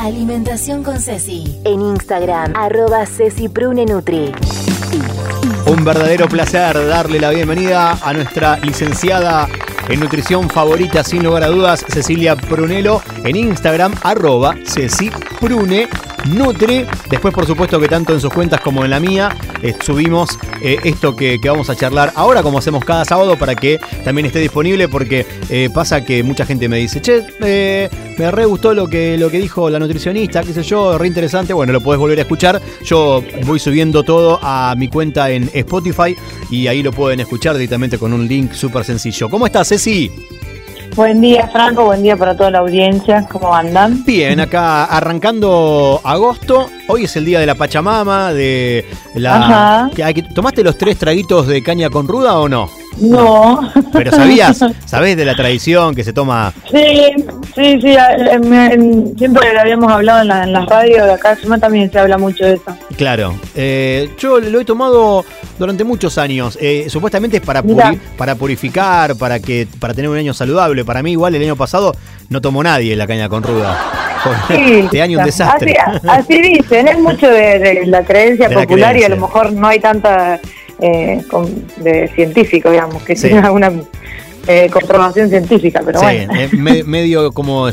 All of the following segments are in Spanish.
Alimentación con Ceci. En Instagram, arroba Ceci Prune Nutri. Un verdadero placer darle la bienvenida a nuestra licenciada en nutrición favorita, sin lugar a dudas, Cecilia Prunelo, en Instagram, arroba Ceci Prune Nutri. Después, por supuesto, que tanto en sus cuentas como en la mía, eh, subimos eh, esto que, vamos a charlar ahora, como hacemos cada sábado, para que también esté disponible, porque eh, pasa que mucha gente me dice, che, me re gustó lo que, lo que dijo la nutricionista, qué sé yo, re interesante. Bueno, lo podés volver a escuchar. Yo voy subiendo todo a mi cuenta en Spotify y ahí lo pueden escuchar directamente con un link súper sencillo. ¿Cómo estás, Ceci? Buen día, Franco. Buen día para toda la audiencia. ¿Cómo andan? Bien, acá arrancando agosto. Hoy es el día de la Pachamama, de la. Ajá. ¿Tomaste los tres traguitos de caña con ruda o no? No. Pero sabías, sabés de la tradición que se toma. Sí, sí, sí. en- siempre lo habíamos hablado en, la, en las radios de acá. También se habla mucho de eso. Claro, eh, yo lo he tomado durante muchos años. Eh, supuestamente es para, puri- para purificar, para que para tener un año saludable. Para mí, igual el año pasado no tomó nadie la caña con ruda. Sí, este año un desastre. así dicen. Es mucho de, de la creencia De la popular y a lo mejor no hay tanta eh, con- de científico, digamos, que Sí. tenga alguna eh, comprobación científica. Pero Sí, bueno. es me- medio como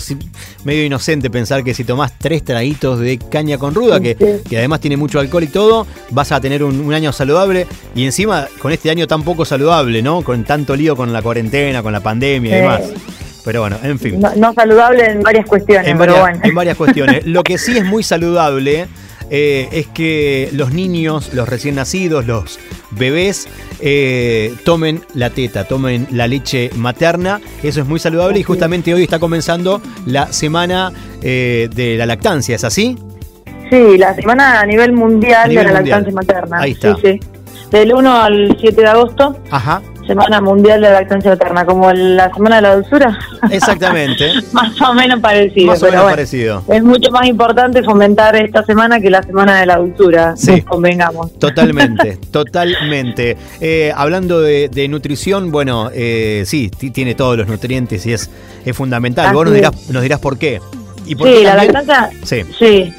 medio inocente pensar que si tomás tres traguitos de caña con ruda, que, Sí. que además tiene mucho alcohol y todo, vas a tener un, un año saludable y encima con este año tan poco saludable, ¿no? Con tanto lío con la cuarentena, con la pandemia y demás. Pero bueno, en fin. no, no saludable en varias cuestiones, en, pero bueno. en varias cuestiones. Lo que sí es muy saludable eh, es que los niños, los recién nacidos, los bebés, eh, tomen la teta, tomen la leche materna. Eso es muy saludable y justamente hoy está comenzando la semana eh, de la lactancia, ¿es así? Sí, la semana a nivel mundial A nivel de la mundial. lactancia materna. Ahí está. Sí, sí. Del 1 al 7 de agosto, Ajá, Semana Mundial de la Lactancia Materna, como la Semana de la Dulzura. exactamente. más o menos parecido. Más o menos bueno, parecido. Es mucho más importante fomentar esta semana que la Semana de la Dulzura, Sí. nos convengamos. Totalmente, totalmente. Eh, hablando de, de nutrición, bueno, eh, sí, ti- tiene todos los nutrientes y es, es fundamental. Así Vos nos dirás, nos dirás por qué. ¿Y por Sí, qué la lactancia, Sí, sí,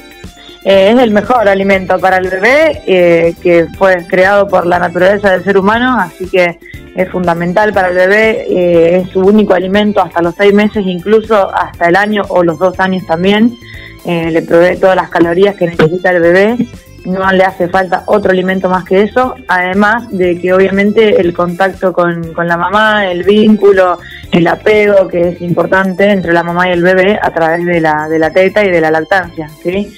eh, es el mejor alimento para el bebé, eh, que fue creado por la naturaleza del ser humano, así que es fundamental para el bebé, eh, es su único alimento hasta los seis meses, incluso hasta el año o los dos años también. Eh, le provee todas las calorías que necesita el bebé, no le hace falta otro alimento más que eso, además de que obviamente el contacto con, con la mamá, el vínculo, el apego que es importante entre la mamá y el bebé a través de la, de la teta y de la lactancia, ¿sí?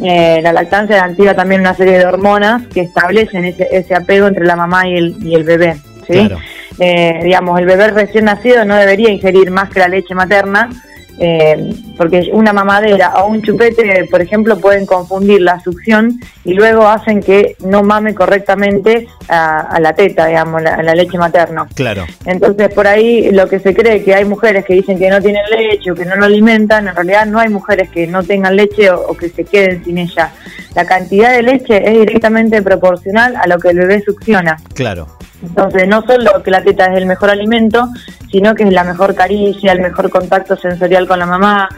Eh, la lactancia activa también una serie de hormonas que establecen ese, ese apego entre la mamá y el, y el bebé, ¿sí? claro. eh, digamos, el bebé recién nacido no debería ingerir más que la leche materna, eh, porque una mamadera o un chupete, por ejemplo, pueden confundir la succión y luego hacen que no mame correctamente a, a la teta, digamos, la, la leche materna. Claro, Entonces, por ahí lo que se cree que hay mujeres que dicen que no tienen leche o que no lo alimentan, en realidad no hay mujeres que no tengan leche o, o que se queden sin ella. La cantidad de leche es directamente proporcional a lo que el bebé succiona. claro. Entonces, no solo que la teta es el mejor alimento, sino que es la mejor caricia, el mejor contacto sensorial con la mamá,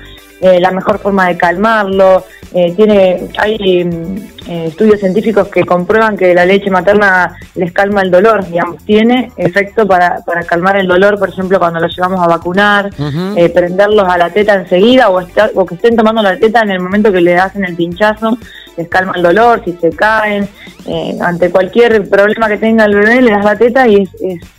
eh, la mejor forma de calmarlo. Eh, tiene, hay mm, eh, estudios científicos que comprueban que la leche materna les calma el dolor, digamos, tiene efecto para, para calmar el dolor, por ejemplo, cuando los llevamos a vacunar, eh, prenderlos a la teta enseguida o, estar- o que estén tomando la teta en el momento que le hacen el pinchazo, les calma el dolor, si se caen, eh, ante cualquier problema que tenga el bebé le das la teta y es,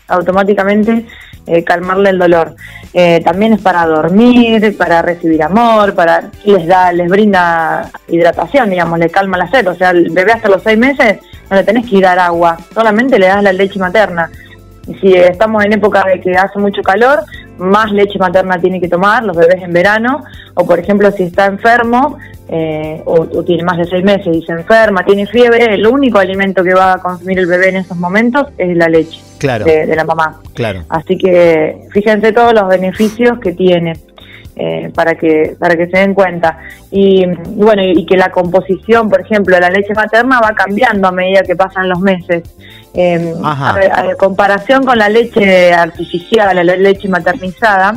automáticamente eh, calmarle el dolor. Eh, también es para dormir, para recibir amor, para les da, les brinda hidratación, digamos, le calma la sed. O sea, el bebé hasta los seis meses no le tenés que dar agua, solamente le das la leche materna. Y si estamos en época de que hace mucho calor, más leche materna tiene que tomar los bebés en verano, o por ejemplo si está enfermo eh, o, o tiene más de seis meses y se enferma, tiene fiebre, el único alimento que va a consumir el bebé en esos momentos es la leche Claro, de, de la mamá. claro. Así que fíjense todos los beneficios que tiene eh, para que para que se den cuenta y, y bueno y, y que la composición, por ejemplo, de la leche materna va cambiando a medida que pasan los meses. Eh, Ajá. a, a comparación con la leche artificial, la leche maternizada,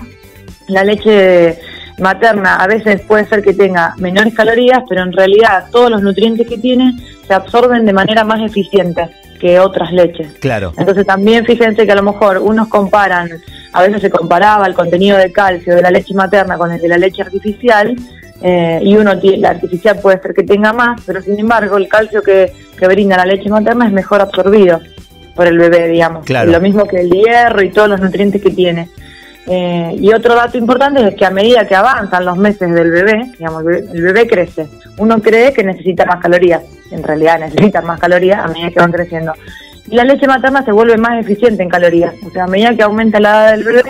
la leche materna a veces puede ser que tenga menores calorías, pero en realidad todos los nutrientes que tiene se absorben de manera más eficiente que otras leches. Claro. Entonces también fíjense que a lo mejor unos comparan, a veces se comparaba el contenido de calcio de la leche materna con el de la leche artificial, eh, y uno la artificial puede ser que tenga más, pero sin embargo el calcio que, que brinda la leche materna es mejor absorbido por el bebé, digamos. Claro. Lo mismo que el hierro y todos los nutrientes que tiene. Eh, y otro dato importante es que a medida que avanzan los meses del bebé, digamos, el bebé, crece. Uno cree que necesita más calorías, en realidad necesita más calorías a medida que van creciendo. Y la leche materna se vuelve más eficiente en calorías, o sea, a medida que aumenta la edad del bebé,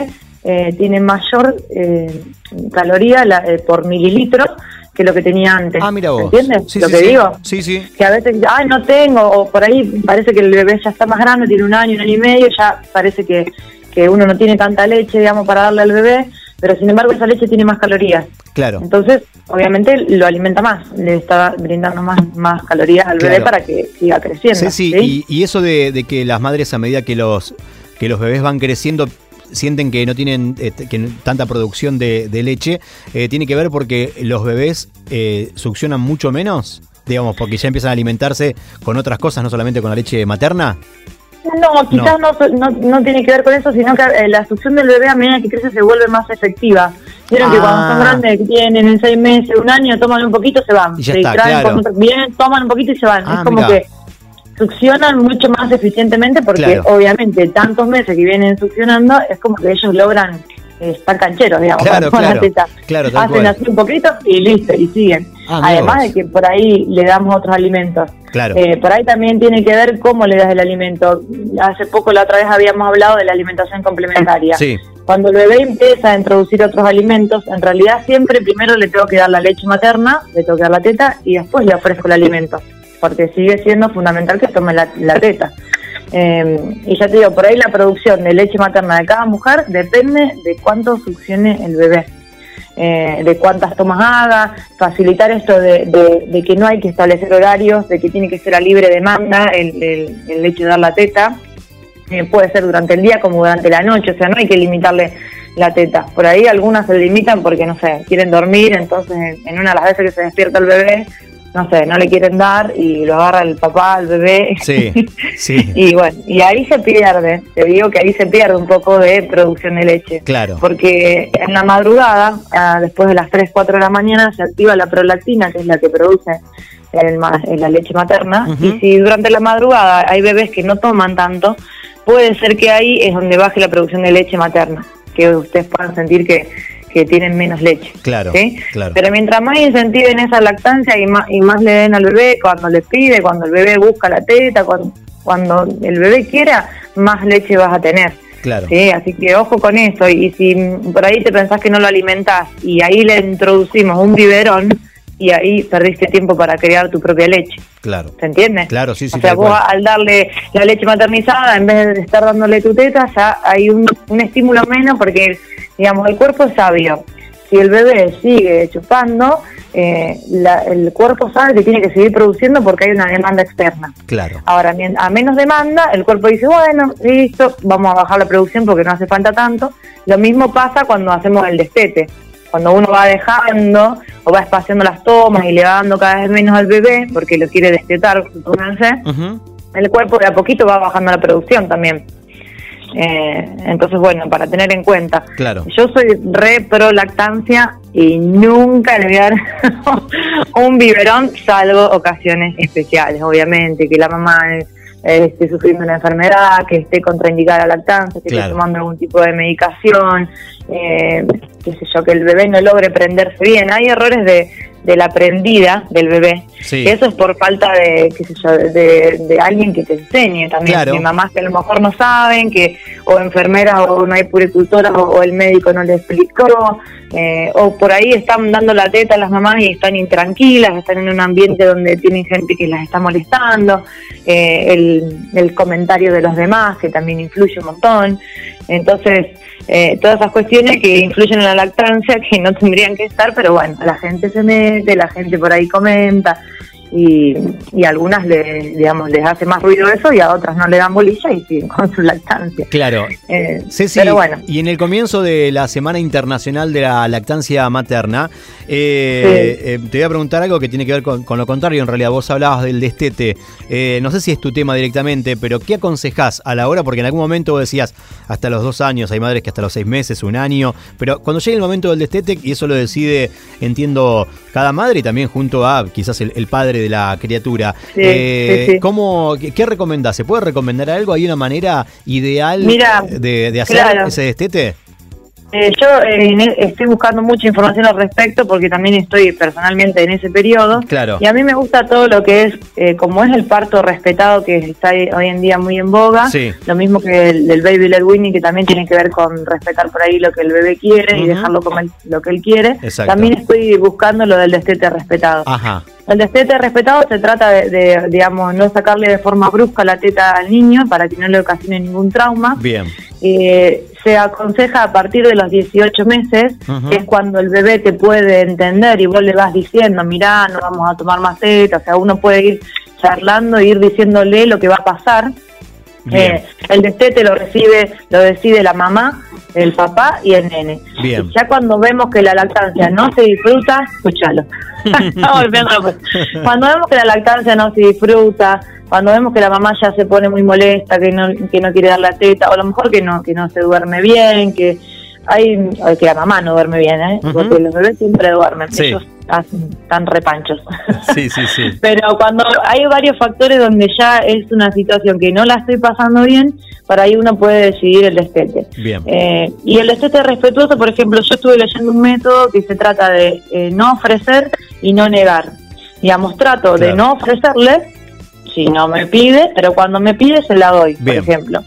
eh, tiene mayor eh, caloría la- eh, por mililitro que lo que tenía antes. Ah, mira vos. ¿Entiendes Sí, lo sí, que sí. digo? Sí, sí. que a veces, ay, no tengo, o por ahí parece que el bebé ya está más grande, tiene un año, un año y medio, ya parece que, que uno no tiene tanta leche, digamos, para darle al bebé, pero sin embargo esa leche tiene más calorías. Claro. Entonces, obviamente lo alimenta más, le está brindando más, más calorías al bebé para que siga creciendo. Ceci, ¿sí? y, y eso de, de que las madres a medida que los que los bebés van creciendo sienten que no tienen eh, que no- tanta producción de, de leche, eh, tiene que ver porque los bebés eh, succionan mucho menos, digamos, porque ya empiezan a alimentarse con otras cosas, no solamente con la leche materna. No, quizás no. No, no tiene que ver con eso, sino que eh, la succión del bebé a medida que crece se vuelve más efectiva. Vieron que Ah. cuando son grandes, que tienen en seis meses, un año, toman un poquito, se van. Y ya se está, claro. otro- bien, toman un poquito y se van. Ah, es como mirá. que succionan mucho más eficientemente porque Claro. obviamente tantos meses que vienen succionando es como que ellos logran eh, estar cancheros, digamos, Claro, con la claro. teta. Claro, tal Hacen cual. así un poquito y listo, y siguen. Ah, Además de que por ahí le damos otros alimentos. Claro. Eh, por ahí también tiene que ver cómo le das el alimento. Hace poco, la otra vez habíamos hablado de la alimentación complementaria. Sí, Cuando el bebé empieza a introducir otros alimentos, en realidad siempre primero le tengo que dar la leche materna, le tengo que dar la teta y después le ofrezco el alimento, porque sigue siendo fundamental que tome la, la teta. Eh, y ya te digo, por ahí la producción de leche materna de cada mujer depende de cuánto succione el bebé. Eh, de cuántas tomas haga, facilitar esto de, de- de que no hay que establecer horarios, de que tiene que ser a libre demanda el, el- hecho de dar la teta, eh, puede ser durante el día como durante la noche, o sea, no hay que limitarle la teta. Por ahí algunas se limitan porque, no sé, quieren dormir, entonces en, en una de las veces que se despierta el bebé, no sé, no le quieren dar y lo agarra el papá, el bebé. sí, sí. y bueno, y ahí se pierde, te digo que ahí se pierde un poco de producción de leche. Claro. Porque en la madrugada, ah, después de las 3, 4 de la mañana, se activa la prolactina, que es la que produce el la leche materna. Y si durante la madrugada hay bebés que no toman tanto, puede ser que ahí es donde baje la producción de leche materna, que ustedes puedan sentir que, que tienen menos leche. Claro, ¿sí? claro. Pero mientras más incentiven esa lactancia y más, y más le den al bebé cuando le pide, cuando el bebé busca la teta, cuando, cuando el bebé quiera, más leche vas a tener. Claro. Sí, así que ojo con eso. Y si mm, por ahí te pensás que no lo alimentás y ahí le introducimos un biberón y ahí perdiste tiempo para crear tu propia leche. Claro. ¿Se entiende? Claro, sí, sí, O sea, vos cual. al darle la leche maternizada, en vez de estar dándole tu teta, ya hay un, un estímulo menos porque, digamos, el cuerpo es sabio. Si el bebé sigue chupando, eh, la- el cuerpo sabe que tiene que seguir produciendo porque hay una demanda externa. Claro. Ahora, a menos demanda, el cuerpo dice, bueno, listo, vamos a bajar la producción porque no hace falta tanto. Lo mismo pasa cuando hacemos el destete. Cuando uno va dejando o va espaciando las tomas y le va dando cada vez menos al bebé porque lo quiere destetar, supónganse, el cuerpo de a poquito va bajando la producción también. Eh, entonces, bueno, para tener en cuenta. Claro. Yo soy re pro lactancia y nunca le voy a dar un biberón, salvo ocasiones especiales, obviamente, que la mamá eh, esté sufriendo una enfermedad, que esté contraindicada la lactancia, que Claro. esté tomando algún tipo de medicación, eh, qué sé yo, que el bebé no logre prenderse bien. Hay errores de, de la prendida del bebé. Sí. Que eso es por falta de, qué sé yo, de, de alguien que te enseñe también. Claro. De mamás que a lo mejor no saben, que o enfermeras o no hay puricultoras o, o el médico no le explicó, eh, o por ahí están dando la teta a las mamás y están intranquilas, están en un ambiente donde tienen gente que las está molestando, eh, el, el comentario de los demás que también influye un montón. Entonces, eh, todas esas cuestiones que influyen en la lactancia que no tendrían que estar, pero bueno, la gente se mete, la gente por ahí comenta y, y a algunas le, digamos, les hace más ruido eso y a otras no le dan bolilla y siguen con su lactancia. Claro. Eh, Ceci, pero bueno, y en el comienzo de la Semana Internacional de la Lactancia Materna, eh, eh, te voy a preguntar algo que tiene que ver con, con lo contrario. En realidad, vos hablabas del destete. Eh, no sé si es tu tema directamente, pero ¿qué aconsejás a la hora? Porque en algún momento vos decías hasta los dos años, hay madres que hasta los seis meses, un año, pero cuando llega el momento del destete, y eso lo decide, entiendo, cada madre y también junto a quizás el, el padre de la criatura. Sí, eh, sí, sí. ¿cómo, qué, recomendás? ¿Se puede recomendar algo? ¿Hay una manera ideal de, de hacer claro. ese destete? Eh, yo eh, e- estoy buscando mucha información al respecto porque también estoy personalmente en ese periodo. Claro. Y a mí me gusta todo lo que es, eh, como es el parto respetado que está hoy en día muy en boga. Sí. Lo mismo que el del Baby Led Winnie, que también tiene que ver con respetar por ahí lo que el bebé quiere y dejarlo comer lo que él quiere. Exacto. También estoy buscando lo del destete respetado. Ajá. El destete respetado se trata de, de, digamos, no sacarle de forma brusca la teta al niño para que no le ocasione ningún trauma. Bien. Eh, se aconseja a partir de los 18 meses, que es cuando el bebé te puede entender y vos le vas diciendo, mirá, no vamos a tomar más teta, o sea, uno puede ir charlando e ir diciéndole lo que va a pasar. Eh, el destete lo recibe, lo decide la mamá, el papá y el nene. Bien. Ya cuando vemos que la lactancia no se disfruta, escúchalo. Locos. cuando vemos que la lactancia no se disfruta, cuando vemos que la mamá ya se pone muy molesta, que no, que no quiere dar la teta, o a lo mejor que no, que no se duerme bien, que hay que la mamá no duerme bien, ¿eh? Porque los bebés siempre duermen, Sí. ellos están repanchos. Sí, sí, sí. Pero cuando hay varios factores donde ya es una situación que no la estoy pasando bien, para ahí uno puede decidir el destete. Bien. Eh, y el destete respetuoso, por ejemplo, yo estuve leyendo un método que se trata de eh, no ofrecer y no negar. Digamos, trato Claro. de no ofrecerle si no me pide, pero cuando me pide se la doy, Bien. por ejemplo.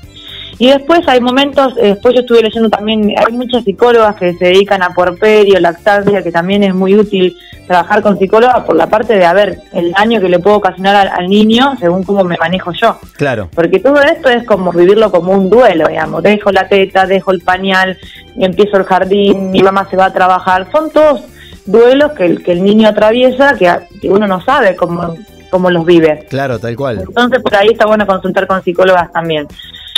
Y después hay momentos, eh, después yo estuve leyendo también, hay muchas psicólogas que se dedican a porperio, lactancia, que también es muy útil trabajar con psicólogas por la parte de, a ver, el daño que le puedo ocasionar al, al niño según cómo me manejo yo. Claro. Porque todo esto es como vivirlo como un duelo, digamos. Dejo la teta, dejo el pañal, y empiezo el jardín, mi mamá se va a trabajar. Son todos duelos que el, que el niño atraviesa que, que uno no sabe cómo, cómo los vive. Claro, tal cual. Entonces, por ahí está bueno consultar con psicólogas también.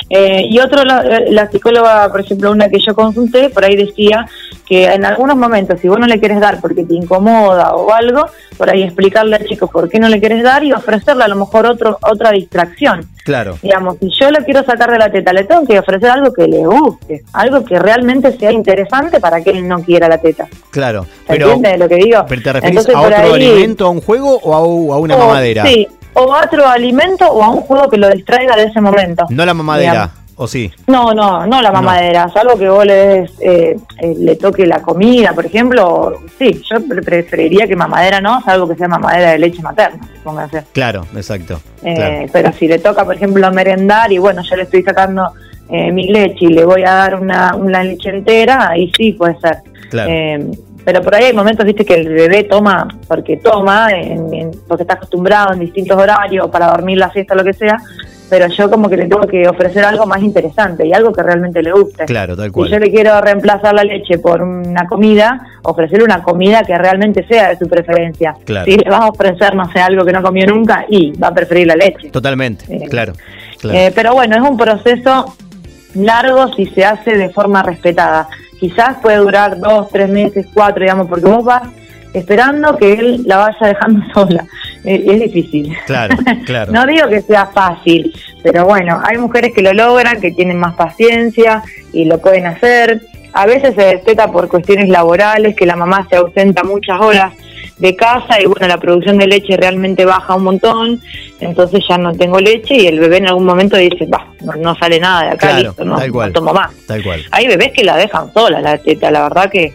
Eh, y otro, la, la psicóloga, por ejemplo, una que yo consulté, por ahí decía que en algunos momentos, si vos no le quieres dar porque te incomoda o algo, por ahí explicarle al chico por qué no le quieres dar y ofrecerle a lo mejor otro, otra distracción. Claro. Digamos, si yo lo quiero sacar de la teta, le tengo que ofrecer algo que le guste, algo que realmente sea interesante para que él no quiera la teta. Claro. ¿Se Pero, entiende lo que digo? ¿pero ¿te referís Entonces, a otro ahí- alimento, a un juego o a, una mamadera? Sí, o a otro alimento o a un juego que lo distraiga de ese momento. No la mamadera, Digamos. ¿o sí? No, no, no la No. mamadera, salvo que vos le, des, eh, eh, le toque la comida, por ejemplo, sí, yo pre- preferiría que mamadera no, salvo que sea mamadera de leche materna, póngase. Claro, exacto. Eh, claro. Pero si le toca, por ejemplo, merendar y bueno, yo le estoy sacando eh, mi leche y le voy a dar una, una leche entera, ahí sí puede ser. Claro. Pero por ahí hay momentos, viste, que el bebé toma, porque toma, en- en- porque está acostumbrado en distintos horarios, para dormir la siesta, lo que sea, pero yo como que le tengo que ofrecer algo más interesante y algo que realmente le guste. Claro, tal Si cual. yo le quiero reemplazar la leche por una comida, ofrecerle una comida que realmente sea de su preferencia. Claro. Si le vas a ofrecer, no sé, algo que no comió nunca, y va a preferir la leche. Totalmente, Eh, claro. claro. Eh, pero bueno, es un proceso largo si se hace de forma respetada. Quizás puede durar dos, tres meses, cuatro, digamos, porque vos vas esperando que él la vaya dejando sola. Eh, es difícil. Claro, claro. no digo que sea fácil, pero bueno, hay mujeres que lo logran, que tienen más paciencia y lo pueden hacer. A veces se desteta por cuestiones laborales, que la mamá se ausenta muchas horas de casa y bueno, la producción de leche realmente baja un montón, entonces ya no tengo leche y el bebé en algún momento dice, va, no, no sale nada de acá, Claro, listo, no, tal cual. no tomo más. Tal cual. Hay bebés que la dejan sola la teta, la verdad que,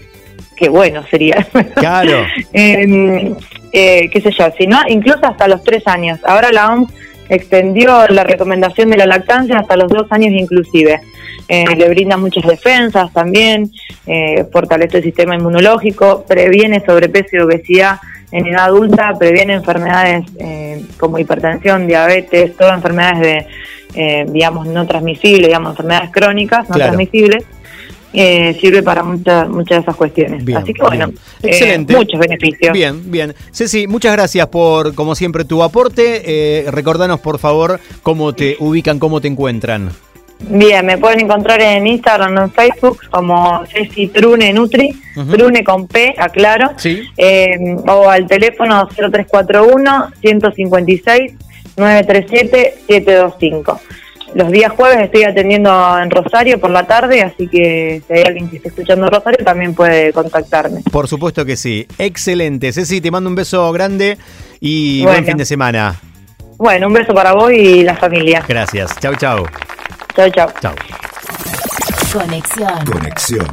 que bueno sería. Claro. Eh, eh, qué sé yo, si no, incluso hasta los tres años. Ahora la OMS extendió la recomendación de la lactancia hasta los dos años inclusive. Eh, le brinda muchas defensas también, eh, fortalece el sistema inmunológico, previene sobrepeso y obesidad en edad adulta, previene enfermedades eh, como hipertensión, diabetes, todas enfermedades de, eh, digamos, no transmisibles, digamos, enfermedades crónicas no Claro. transmisibles. Eh, sirve para muchas muchas de esas cuestiones. Bien, Así que bueno, eh, Excelente. muchos beneficios. Bien, bien. Ceci, muchas gracias por, como siempre, tu aporte. Eh, recordanos, por favor, cómo te ubican, cómo te encuentran. Bien, me pueden encontrar en Instagram o en Facebook como Ceci Trune Nutri, Ujú. Trune con P, aclaro, Sí. eh, o al teléfono 0341-156-937-725. Los días jueves estoy atendiendo en Rosario por la tarde, así que si hay alguien que esté escuchando en Rosario también puede contactarme. Por supuesto que sí. Excelente. Ceci, te mando un beso grande y Bueno. buen fin de semana. Bueno, un beso para vos y la familia. Gracias. Chau, chau. Chao, chao. Chau. Conexión. Conexión.